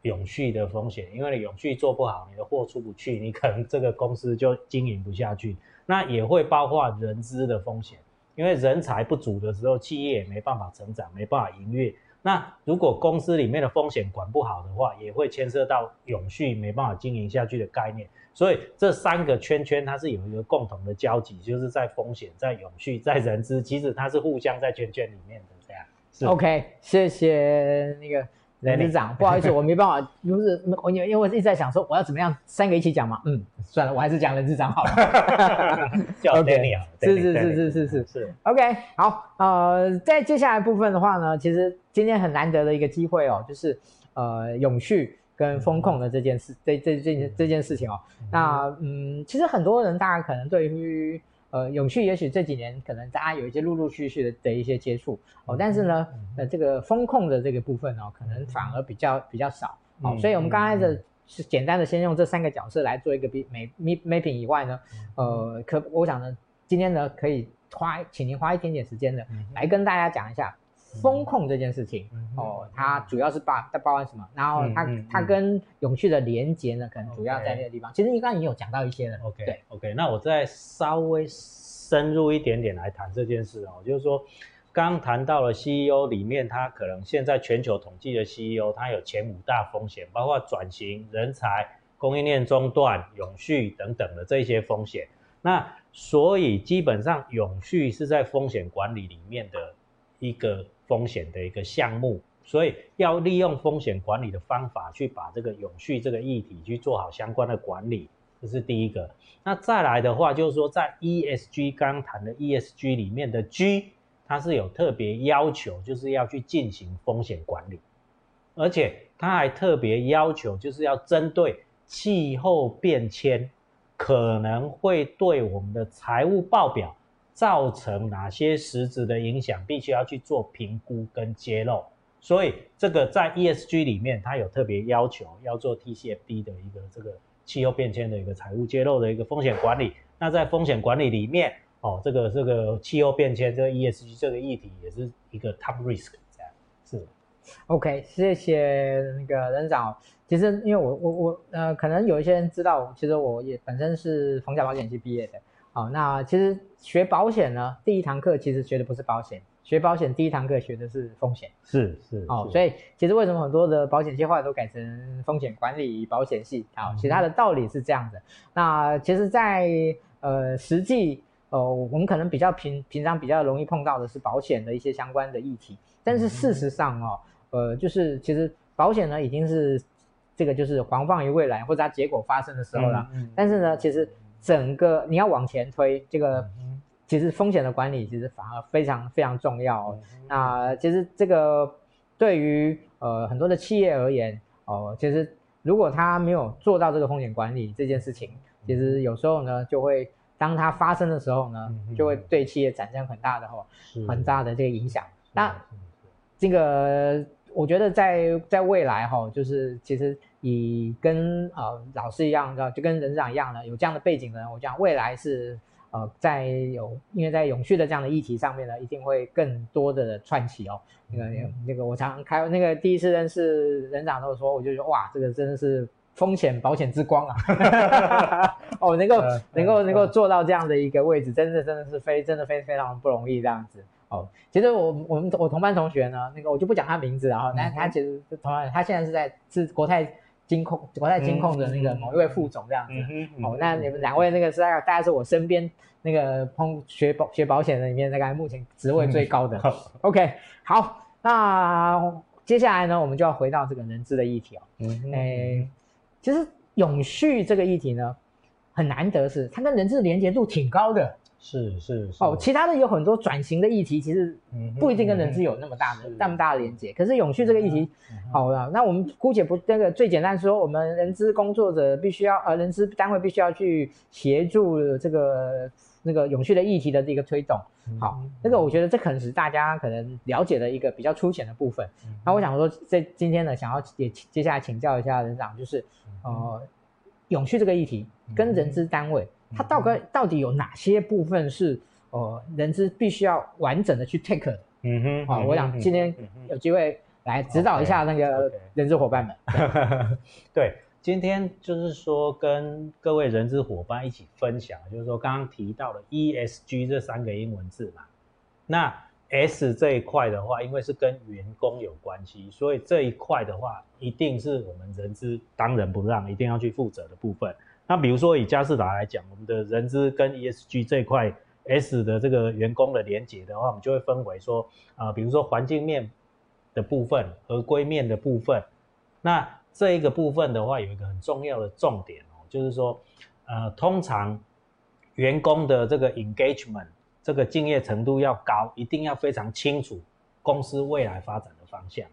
Speaker 2: 永续的风险，因为你永续做不好，你的货出不去，你可能这个公司就经营不下去，那也会包括人资的风险。因为人才不足的时候，企业也没办法成长，没办法营运。那如果公司里面的风险管不好的话，也会牵涉到永续没办法经营下去的概念。所以这三个圈圈它是有一个共同的交集，就是在风险、在永续、在人资，其实它是互相在圈圈里面的这样。是
Speaker 1: OK，谢谢那个。人资长，不好意思，[laughs] 我没办法，不是我因为我一直在想说我要怎么样三个一起讲嘛，嗯，算了，我还是讲人资长好了。[laughs]
Speaker 2: 叫 [laughs] Daniel，
Speaker 1: 是是是是是是是，OK，好，呃，在接下来部分的话呢，其实今天很难得的一个机会哦，就是呃永续跟风控的这件事，这这这件这件事情哦，那嗯，其实很多人大家可能对于。呃，永续也许这几年可能大家有一些陆陆续续的的一些接触哦，但是呢，呃，这个风控的这个部分哦，可能反而比较比较少哦，所以我们刚开始是简单的先用这三个角色来做一个比美 mapping 以外呢，呃，可我想呢，今天呢可以花，请您花一点点时间呢来跟大家讲一下。风控这件事情哦，它主要是包它包含什么？然后它它跟永续的连接呢，可能主要在那个地方。其实你刚才已经有讲到一些了。
Speaker 2: OK，对，OK，那我再稍微深入一点点来谈这件事哦，就是说，刚谈到了 CEO 里面，它可能现在全球统计的 CEO，它有前五大风险，包括转型、人才、供应链中断、永续等等的这些风险。那所以基本上永续是在风险管理里面的一个。风险的一个项目，所以要利用风险管理的方法去把这个永续这个议题去做好相关的管理，这是第一个。那再来的话，就是说在 ESG 刚谈的 ESG 里面的 G，它是有特别要求，就是要去进行风险管理，而且它还特别要求，就是要针对气候变迁可能会对我们的财务报表。造成哪些实质的影响，必须要去做评估跟揭露。所以这个在 ESG 里面，它有特别要求要做 TCFD 的一个这个气候变迁的一个财务揭露的一个风险管理。那在风险管理里面，哦，这个这个气候变迁这个 ESG 这个议题也是一个 top risk 这样。是
Speaker 1: ，OK，谢谢那个人长。其实因为我我我呃，可能有一些人知道，其实我也本身是逢甲保险系毕业的。好，那其实学保险呢，第一堂课其实学的不是保险，学保险第一堂课学的是风险。
Speaker 2: 是是。
Speaker 1: 哦，所以其实为什么很多的保险系后来都改成风险管理保险系？好，其他的道理是这样的。那其实在，在呃实际呃，我们可能比较平平常比较容易碰到的是保险的一些相关的议题，但是事实上哦，呃，就是其实保险呢已经是这个就是防范于未来或者它结果发生的时候了。嗯。但是呢，其实。整个你要往前推，这个其实风险的管理其实反而非常非常重要哦。那其实这个对于呃很多的企业而言哦，其实如果他没有做到这个风险管理这件事情，其实有时候呢就会当它发生的时候呢，就会对企业产生很大的哦很大的这个影响。那这个我觉得在在未来哈，就是其实以跟呃老师一样的，就跟人长一样的有这样的背景的人，我讲未来是。呃，在有，因为在永续的这样的议题上面呢，一定会更多的串起哦。那个、那个，我常常开那个第一次认识人长的时候，我就说哇，这个真的是风险保险之光啊！[laughs] 哦，能够能够能够做到这样的一个位置，真的真的是非真的非非常不容易这样子哦。其实我我们我同班同学呢，那个我就不讲他名字了哈，那他其实同样，他现在是在是国泰。金控，国泰金控的那个某一位副总这样子，哦，那你们两位那个是大概大概是我身边那个碰学保学保险的里面，大概目前职位最高的。嗯、[laughs] OK，好，那接下来呢，我们就要回到这个人资的议题哦。嗯哼，哎，其实永续这个议题呢，很难得是它跟人资的连接度挺高的。
Speaker 2: 是是是
Speaker 1: 哦，其他的有很多转型的议题，其实不一定跟人资有那么大的、那么大的连接。可是永续这个议题，好了，那我们姑且不那个最简单说，我们人资工作者必须要呃，人资单位必须要去协助这个那个永续的议题的这个推动。好，那个我觉得这可能是大家可能了解的一个比较粗浅的部分。那我想说，在今天呢，想要也接下来请教一下人长，就是呃，永续这个议题跟人资单位。它到底到底有哪些部分是呃人资必须要完整的去 take 的？嗯哼，好，我想今天有机会来指导一下那个人资伙伴们。[laughs]
Speaker 2: 对，今天就是说跟各位人资伙伴一起分享，就是说刚刚提到的 ESG 这三个英文字嘛。那 S 这一块的话，因为是跟员工有关系，所以这一块的话，一定是我们人资当仁不让，一定要去负责的部分。那比如说以佳士达来讲，我们的人资跟 ESG 这一块 S 的这个员工的连结的话，我们就会分为说，啊、比如说环境面的部分、合规面的部分。那这一个部分的话，有一个很重要的重点哦，就是说，呃，通常员工的这个 engagement 这个敬业程度要高，一定要非常清楚公司未来发展的方向。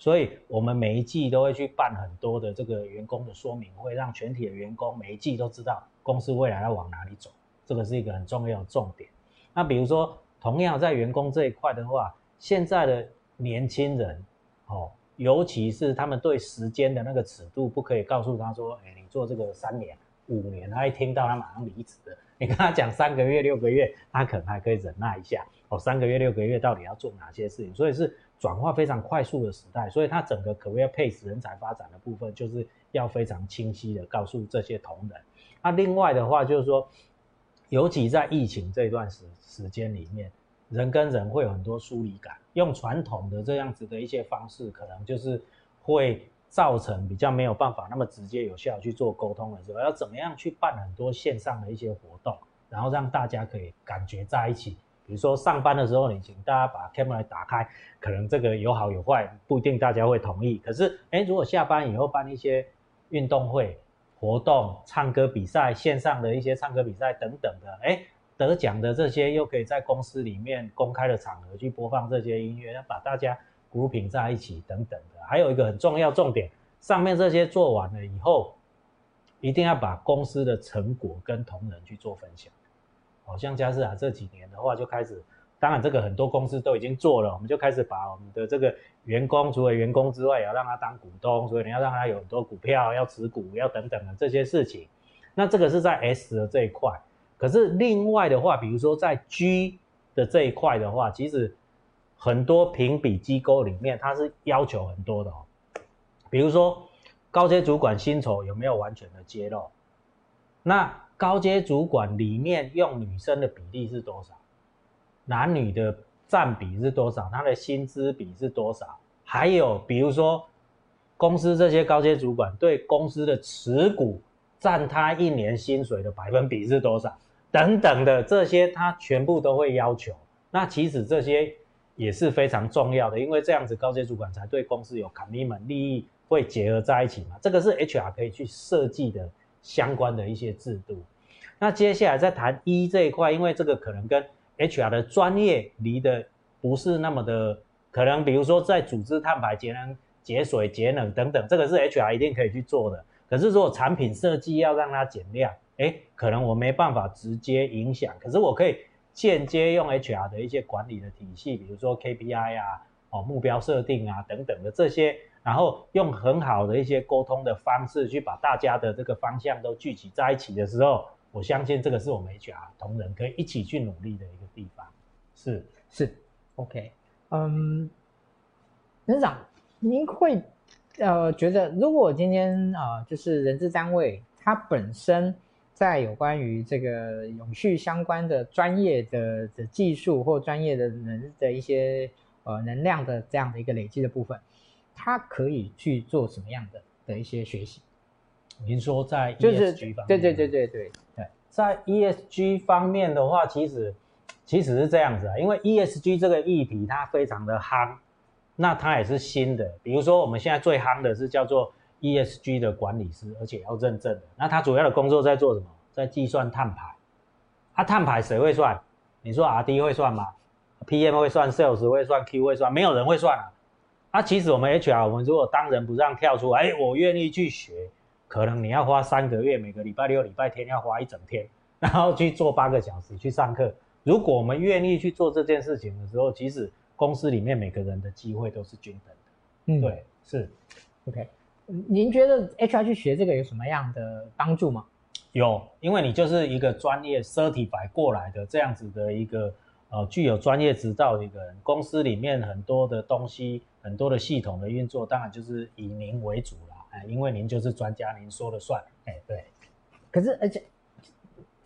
Speaker 2: 所以，我们每一季都会去办很多的这个员工的说明会，让全体的员工每一季都知道公司未来要往哪里走，这个是一个很重要的重点。那比如说，同样在员工这一块的话，现在的年轻人，哦，尤其是他们对时间的那个尺度，不可以告诉他说，哎，你做这个三年、五年，他一听到他马上离职的。你跟他讲三个月、六个月，他可能还可以忍耐一下。哦，三个月、六个月到底要做哪些事情？所以是。转化非常快速的时代，所以它整个 career pace 人才发展的部分，就是要非常清晰的告诉这些同仁。那另外的话，就是说，尤其在疫情这段时时间里面，人跟人会有很多疏离感，用传统的这样子的一些方式，可能就是会造成比较没有办法那么直接有效去做沟通的时候，要怎么样去办很多线上的一些活动，然后让大家可以感觉在一起。比如说上班的时候，你请大家把 camera 打开，可能这个有好有坏，不一定大家会同意。可是，哎，如果下班以后办一些运动会活动、唱歌比赛、线上的一些唱歌比赛等等的，哎，得奖的这些又可以在公司里面公开的场合去播放这些音乐，把大家 grouping 在一起等等的。还有一个很重要重点，上面这些做完了以后，一定要把公司的成果跟同仁去做分享。好像佳世达这几年的话，就开始，当然这个很多公司都已经做了，我们就开始把我们的这个员工，除了员工之外，也要让他当股东，所以你要让他有很多股票，要持股，要等等的这些事情。那这个是在 S 的这一块，可是另外的话，比如说在 G 的这一块的话，其实很多评比机构里面，它是要求很多的哦，比如说高阶主管薪酬有没有完全的揭露？那高阶主管里面用女生的比例是多少？男女的占比是多少？他的薪资比是多少？还有比如说，公司这些高阶主管对公司的持股占他一年薪水的百分比是多少？等等的这些，他全部都会要求。那其实这些也是非常重要的，因为这样子高阶主管才对公司有 commitment，利益会结合在一起嘛。这个是 HR 可以去设计的。相关的一些制度，那接下来再谈 E 这一块，因为这个可能跟 HR 的专业离得不是那么的，可能比如说在组织碳排节能、节水、节能等等，这个是 HR 一定可以去做的。可是如果产品设计要让它减量，哎，可能我没办法直接影响，可是我可以间接用 HR 的一些管理的体系，比如说 KPI 啊、哦目标设定啊等等的这些，然后用很好的一些沟通的方式去把大家的这个方向都聚集在一起的时候，我相信这个是我们 HR 同仁可以一起去努力的一个地方。是
Speaker 1: 是，OK，嗯，人长，您会呃觉得如果今天啊、呃、就是人资单位它本身。在有关于这个永续相关的专业的的技术或专业的人的一些呃能量的这样的一个累积的部分，它可以去做什么样的的一些学习？
Speaker 2: 您说在 ESG 方面，
Speaker 1: 对对对对对对，
Speaker 2: 在 ESG 方面的话，其实其实是这样子啊，因为 ESG 这个议题它非常的夯，那它也是新的，比如说我们现在最夯的是叫做。ESG 的管理师，而且要认证的。那他主要的工作在做什么？在计算碳排。他、啊、碳排谁会算？你说 RD 会算吗？PM 会算，Sales 会算，Q 会算，没有人会算啊。那、啊、其实我们 HR，我们如果当仁不让跳出来，哎，我愿意去学，可能你要花三个月，每个礼拜六、礼拜天要花一整天，然后去做八个小时去上课。如果我们愿意去做这件事情的时候，其实公司里面每个人的机会都是均等的。嗯，对，是，OK。
Speaker 1: 您觉得 HR 去学这个有什么样的帮助吗？
Speaker 2: 有，因为你就是一个专业 certify 过来的这样子的一个呃具有专业执照的一个人，公司里面很多的东西，很多的系统的运作，当然就是以您为主了，哎，因为您就是专家，您说了算，哎，对。
Speaker 1: 可是而且。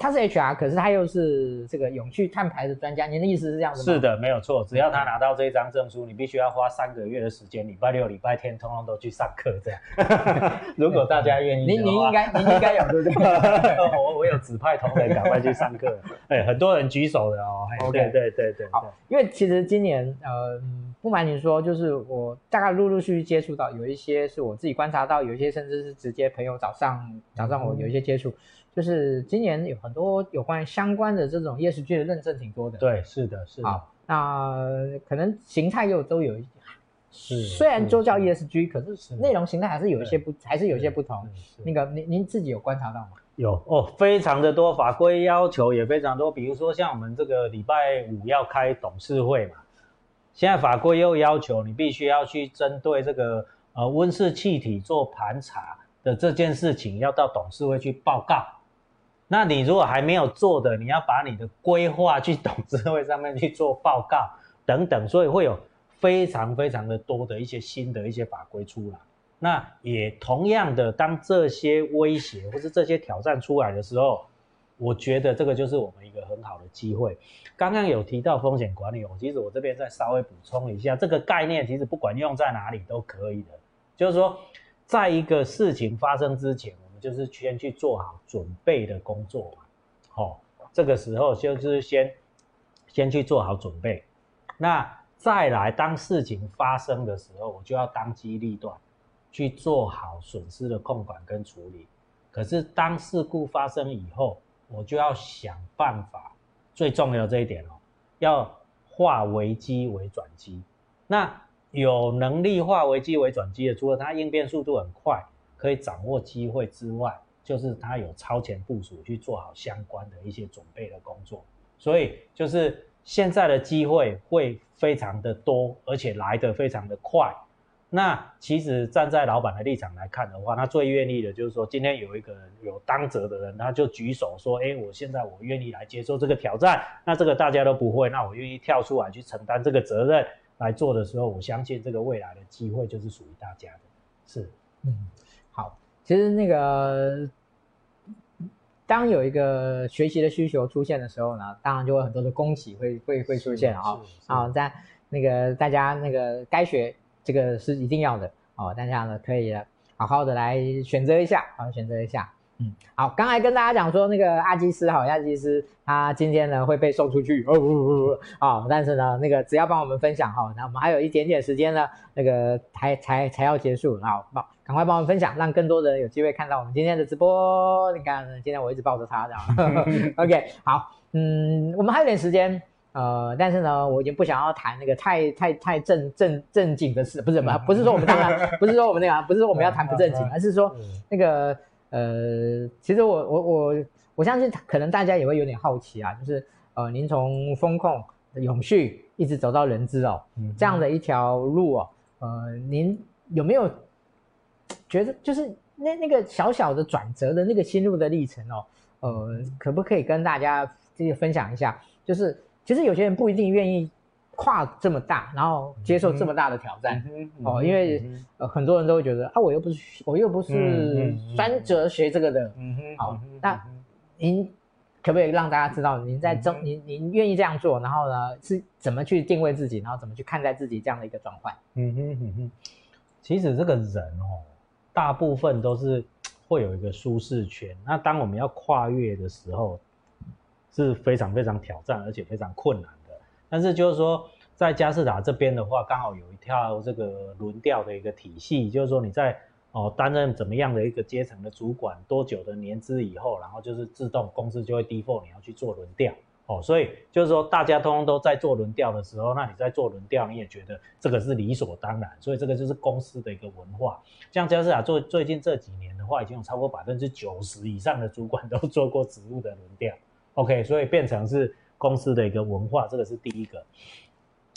Speaker 1: 他是 HR，可是他又是这个永续碳排的专家。您的意思是这样子吗？
Speaker 2: 是的，没有错。只要他拿到这一张证书，你必须要花三个月的时间，礼拜六、礼拜天，通通都去上课。这样，[laughs] 如果大家愿意，
Speaker 1: 您您应该您应该有对不对？[laughs]
Speaker 2: 我我有指派同仁赶快去上课。哎，很多人举手的哦。OK，对对对对。
Speaker 1: 好，因为其实今年，呃，不瞒您说，就是我大概陆陆续续接触到，有一些是我自己观察到，有一些甚至是直接朋友找上找上我有一些接触。嗯就是今年有很多有关相关的这种 ESG 的认证挺多的，
Speaker 2: 对，是的，是的。
Speaker 1: 好，那可能形态又都有一，是虽然都叫 ESG，可是内容形态还是有一些不，还是有一些不同。那个您您自己有观察到吗？
Speaker 2: 有哦，非常的多，法规要求也非常多。比如说像我们这个礼拜五要开董事会嘛，现在法规又要求你必须要去针对这个呃温室气体做盘查的这件事情，要到董事会去报告。那你如果还没有做的，你要把你的规划去董事会上面去做报告等等，所以会有非常非常的多的一些新的一些法规出来。那也同样的，当这些威胁或是这些挑战出来的时候，我觉得这个就是我们一个很好的机会。刚刚有提到风险管理，我其实我这边再稍微补充一下，这个概念其实不管用在哪里都可以的，就是说，在一个事情发生之前。就是先去做好准备的工作嘛，好，这个时候就是先先去做好准备，那再来当事情发生的时候，我就要当机立断去做好损失的控管跟处理。可是当事故发生以后，我就要想办法，最重要这一点哦，要化危机为转机。那有能力化危机为转机的，除了它应变速度很快。可以掌握机会之外，就是他有超前部署去做好相关的一些准备的工作，所以就是现在的机会会非常的多，而且来得非常的快。那其实站在老板的立场来看的话，他最愿意的就是说，今天有一个人有当责的人，他就举手说：“哎，我现在我愿意来接受这个挑战。”那这个大家都不会，那我愿意跳出来去承担这个责任来做的时候，我相信这个未来的机会就是属于大家的。是，嗯。
Speaker 1: 其实那个，当有一个学习的需求出现的时候呢，当然就会很多的供给会会会出现啊。啊，在那个大家那个该学这个是一定要的哦，大家呢可以好好的来选择一下，好好选择一下。嗯，好，刚才跟大家讲说那个阿基斯，好，阿基斯他今天呢会被送出去，哦哦哦哦，但是呢，那个只要帮我们分享哈，那我们还有一点点时间呢，那个才才才要结束，好，帮赶快帮我们分享，让更多的人有机会看到我们今天的直播。你看，今天我一直抱着他这样，[laughs] OK，好，嗯，我们还有点时间。呃，但是呢，我已经不想要谈那个太太太正正正经的事，不是不不是说我们当然不是说我们那个，不是说我们要谈不正经，[laughs] 而是说那个呃，其实我我我我相信可能大家也会有点好奇啊，就是呃，您从风控永续一直走到人资哦，这样的一条路哦，呃，您有没有觉得就是那那个小小的转折的那个心路的历程哦，呃，可不可以跟大家这个分享一下？就是。其实有些人不一定愿意跨这么大，然后接受这么大的挑战、嗯、哦，因为、嗯、呃很多人都会觉得啊，我又不是我又不是专哲学这个的，嗯哼，好，那您可不可以让大家知道，您在中、嗯、您您愿意这样做，然后呢是怎么去定位自己，然后怎么去看待自己这样的一个转换？
Speaker 2: 嗯哼嗯哼，其实这个人哦，大部分都是 [tsk] 会有一个舒适圈，那当我们要跨越的时候。是非常非常挑战，而且非常困难的。但是就是说，在佳士达这边的话，刚好有一套这个轮调的一个体系，就是说你在哦担任怎么样的一个阶层的主管，多久的年资以后，然后就是自动公司就会 default 你要去做轮调哦。所以就是说，大家通通都在做轮调的时候，那你在做轮调，你也觉得这个是理所当然。所以这个就是公司的一个文化。像佳世达做最近这几年的话，已经有超过百分之九十以上的主管 [laughs] 都做过职务的轮调。OK，所以变成是公司的一个文化，这个是第一个。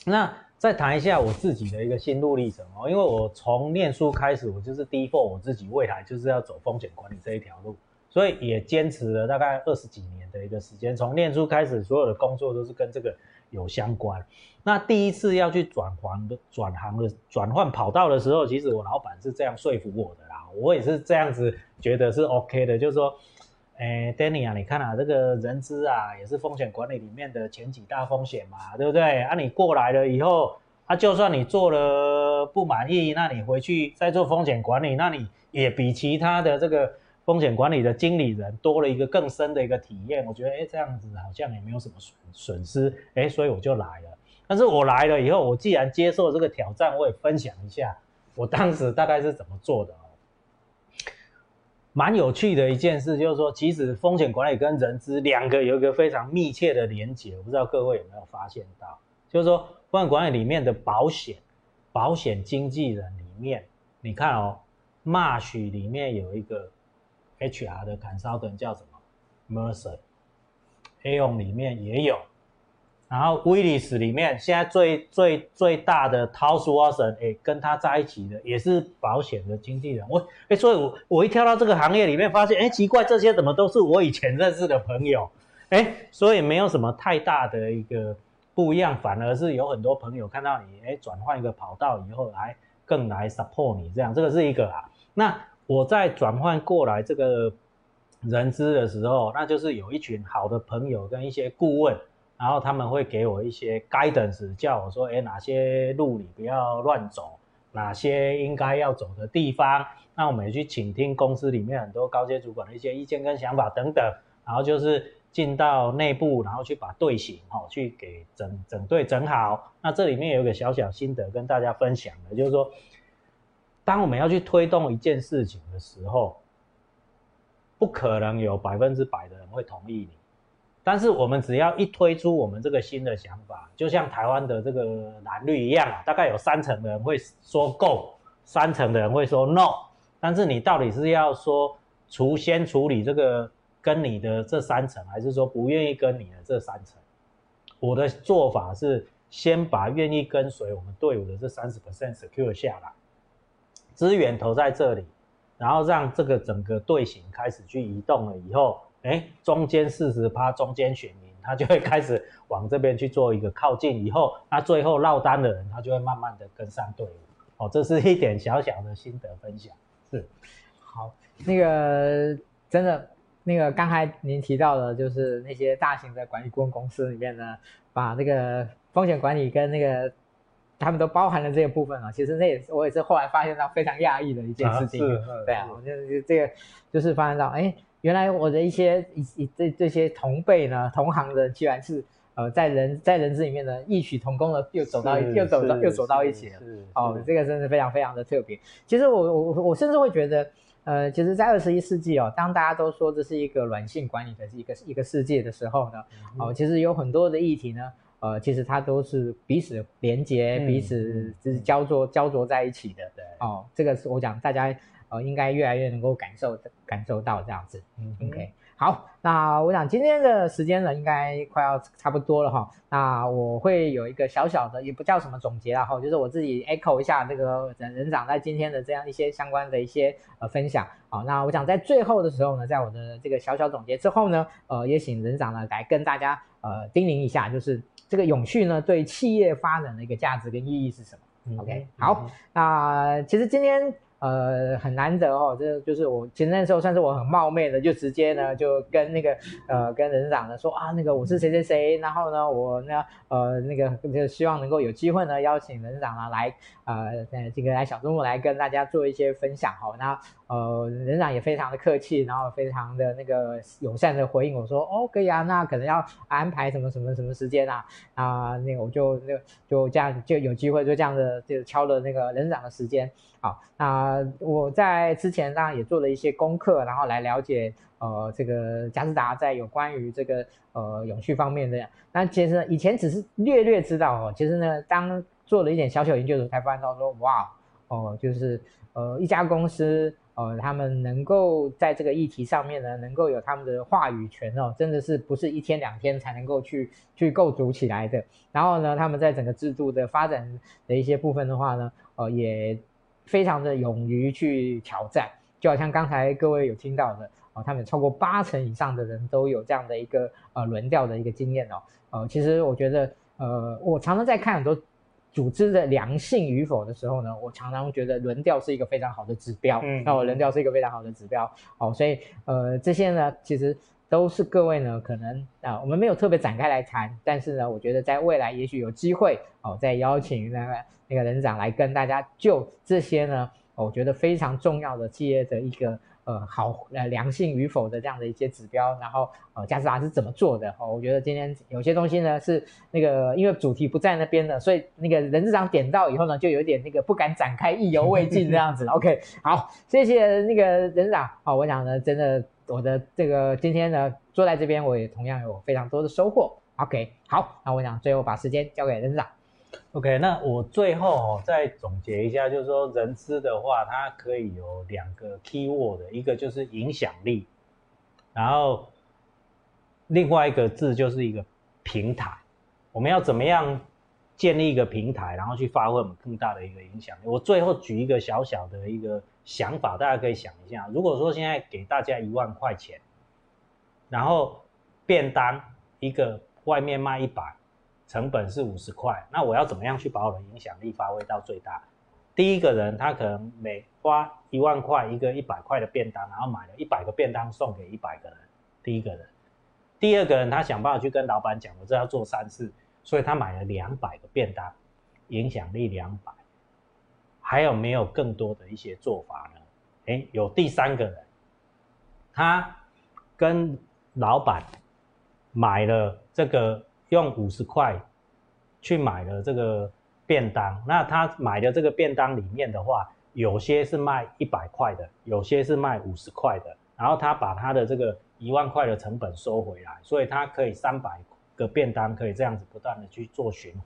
Speaker 2: 那再谈一下我自己的一个心路历程哦，因为我从念书开始，我就是 default 我自己未来就是要走风险管理这一条路，所以也坚持了大概二十几年的一个时间。从念书开始，所有的工作都是跟这个有相关。那第一次要去转行的转行的转换跑道的时候，其实我老板是这样说服我的啦，我也是这样子觉得是 OK 的，就是说。哎，Danny 啊，你看啊，这个人资啊，也是风险管理里面的前几大风险嘛，对不对？啊，你过来了以后，啊，就算你做了不满意，那你回去再做风险管理，那你也比其他的这个风险管理的经理人多了一个更深的一个体验。我觉得，哎，这样子好像也没有什么损损失，哎，所以我就来了。但是我来了以后，我既然接受这个挑战，我也分享一下我当时大概是怎么做的。蛮有趣的一件事，就是说，其实风险管理跟人资两个有一个非常密切的连结，我不知道各位有没有发现到，就是说，风险管理里面的保险，保险经纪人里面，你看哦，Mash 里面有一个 HR 的砍烧等叫什么，Mercer，Aon 里面也有。然后威利斯里面现在最最最大的 t o w s w a t s o n 哎，跟他在一起的也是保险的经纪人。我哎，所以我我一跳到这个行业里面，发现哎，奇怪，这些怎么都是我以前认识的朋友？哎，所以没有什么太大的一个不一样，反而是有很多朋友看到你哎，转换一个跑道以后，还更来 support 你这样，这个是一个啊。那我在转换过来这个人资的时候，那就是有一群好的朋友跟一些顾问。然后他们会给我一些 guidance，叫我说，哎，哪些路你不要乱走，哪些应该要走的地方。那我们也去倾听公司里面很多高阶主管的一些意见跟想法等等。然后就是进到内部，然后去把队形哦，去给整整队整好。那这里面有一个小小心得跟大家分享的，就是说，当我们要去推动一件事情的时候，不可能有百分之百的人会同意你。但是我们只要一推出我们这个新的想法，就像台湾的这个蓝绿一样啊，大概有三成的人会说 go，三成的人会说 no。但是你到底是要说除先处理这个跟你的这三成，还是说不愿意跟你的这三成？我的做法是先把愿意跟随我们队伍的这三十 percent secure 下来，资源投在这里，然后让这个整个队形开始去移动了以后。哎，中间四十趴，中间选民他就会开始往这边去做一个靠近，以后那最后落单的人，他就会慢慢的跟上队伍。哦，这是一点小小的心得分享。是，
Speaker 1: 好，那个真的，那个刚才您提到的，就是那些大型的管理顾问公司里面呢，把那个风险管理跟那个他们都包含了这个部分啊。其实那也是我也是后来发现到非常讶异的一件事情。啊、对啊，我就是这个就是发现到，哎。原来我的一些一一这这些同辈呢，同行的，居然是呃在人在人资里面呢异曲同工的，又走到又走到又走到一起了。哦，这个真是非常非常的特别。其实我我我甚至会觉得，呃，其实，在二十一世纪哦，当大家都说这是一个软性管理的一个一个世界的时候呢，哦，其实有很多的议题呢，呃，其实它都是彼此连接、彼此就是焦灼焦灼在一起的。对，哦，这个是我讲大家。呃，应该越来越能够感受感受到这样子。嗯，OK，好，那我想今天的时间呢，应该快要差不多了哈。那我会有一个小小的，也不叫什么总结了哈，就是我自己 echo 一下这个人人长在今天的这样一些相关的一些呃分享。好，那我想在最后的时候呢，在我的这个小小总结之后呢，呃，也请人长呢来跟大家呃叮咛一下，就是这个永续呢对企业发展的一个价值跟意义是什么？嗯，OK，好，那其实今天。呃，很难得哦，这就是我前阵时候算是我很冒昧的，就直接呢就跟那个呃跟人长呢说啊，那个我是谁谁谁，然后呢我呢呃那个就希望能够有机会呢邀请人长呢来呃在这个来小周末来跟大家做一些分享哈，那呃人长也非常的客气，然后非常的那个友善的回应我说哦可以啊，那可能要安排什么什么什么时间啊啊那个我就那个就这样就有机会就这样的就敲了那个人长的时间。好，那我在之前当然也做了一些功课，然后来了解呃这个佳斯达在有关于这个呃永续方面的。那其实呢，以前只是略略知道哦，其实呢，当做了一点小小研究的时候，才发现到说，哇哦，就是呃一家公司呃他们能够在这个议题上面呢，能够有他们的话语权哦，真的是不是一天两天才能够去去构筑起来的。然后呢，他们在整个制度的发展的一些部分的话呢，呃也。非常的勇于去挑战，就好像刚才各位有听到的哦，他们超过八成以上的人都有这样的一个呃轮调的一个经验哦，呃，其实我觉得呃，我常常在看很多组织的良性与否的时候呢，我常常觉得轮调是一个非常好的指标，嗯，那我轮调是一个非常好的指标，哦，所以呃这些呢，其实都是各位呢可能啊、我们没有特别展开来谈，但是呢，我觉得在未来也许有机会哦，再邀请那个。那个人长来跟大家就这些呢，我觉得非常重要的企业的一个呃好呃良性与否的这样的一些指标，然后呃佳斯达是怎么做的哦？我觉得今天有些东西呢是那个因为主题不在那边的，所以那个人长点到以后呢，就有点那个不敢展开，意犹未尽这样子。OK，好，谢谢那个人长哦，我想呢，真的我的这个今天呢坐在这边，我也同样有非常多的收获。OK，好，那我想最后把时间交给任长。
Speaker 2: OK，那我最后再总结一下，就是说人资的话，它可以有两个 key word，一个就是影响力，然后另外一个字就是一个平台。我们要怎么样建立一个平台，然后去发挥我们更大的一个影响力？我最后举一个小小的一个想法，大家可以想一下，如果说现在给大家一万块钱，然后便当一个外面卖一百。成本是五十块，那我要怎么样去把我的影响力发挥到最大？第一个人他可能每花一万块一个一百块的便当，然后买了一百个便当送给一百个人。第一个人，第二个人他想办法去跟老板讲，我这要做三次，所以他买了两百个便当，影响力两百。还有没有更多的一些做法呢？诶，有第三个人，他跟老板买了这个。用五十块去买了这个便当，那他买的这个便当里面的话，有些是卖一百块的，有些是卖五十块的，然后他把他的这个一万块的成本收回来，所以他可以三百个便当可以这样子不断的去做循环。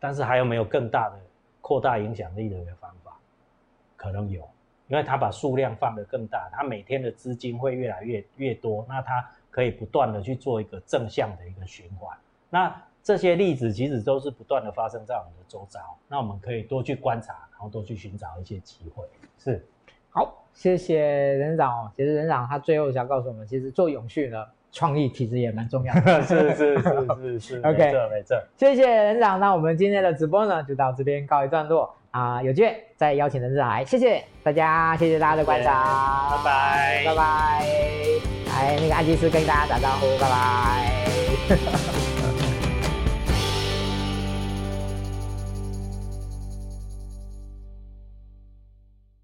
Speaker 2: 但是还有没有更大的扩大影响力的一个方法？可能有，因为他把数量放得更大，他每天的资金会越来越越多，那他。可以不断的去做一个正向的一个循环，那这些例子其实都是不断的发生在我们的周遭，那我们可以多去观察，然后多去寻找一些机会。是，好，谢谢任长哦。其实任长他最后想告诉我们，其实做永续呢，创意其实也蛮重要的。[laughs] 是是是是是，[laughs] OK，没错没错。
Speaker 1: 谢谢人长，那我们今天的直播呢，就到这边告一段落啊、呃，有机会再邀请人长来。谢谢大家，谢谢大家的观赏，
Speaker 2: 拜拜，
Speaker 1: 拜拜。来，那个安吉斯跟大家打招呼，拜拜。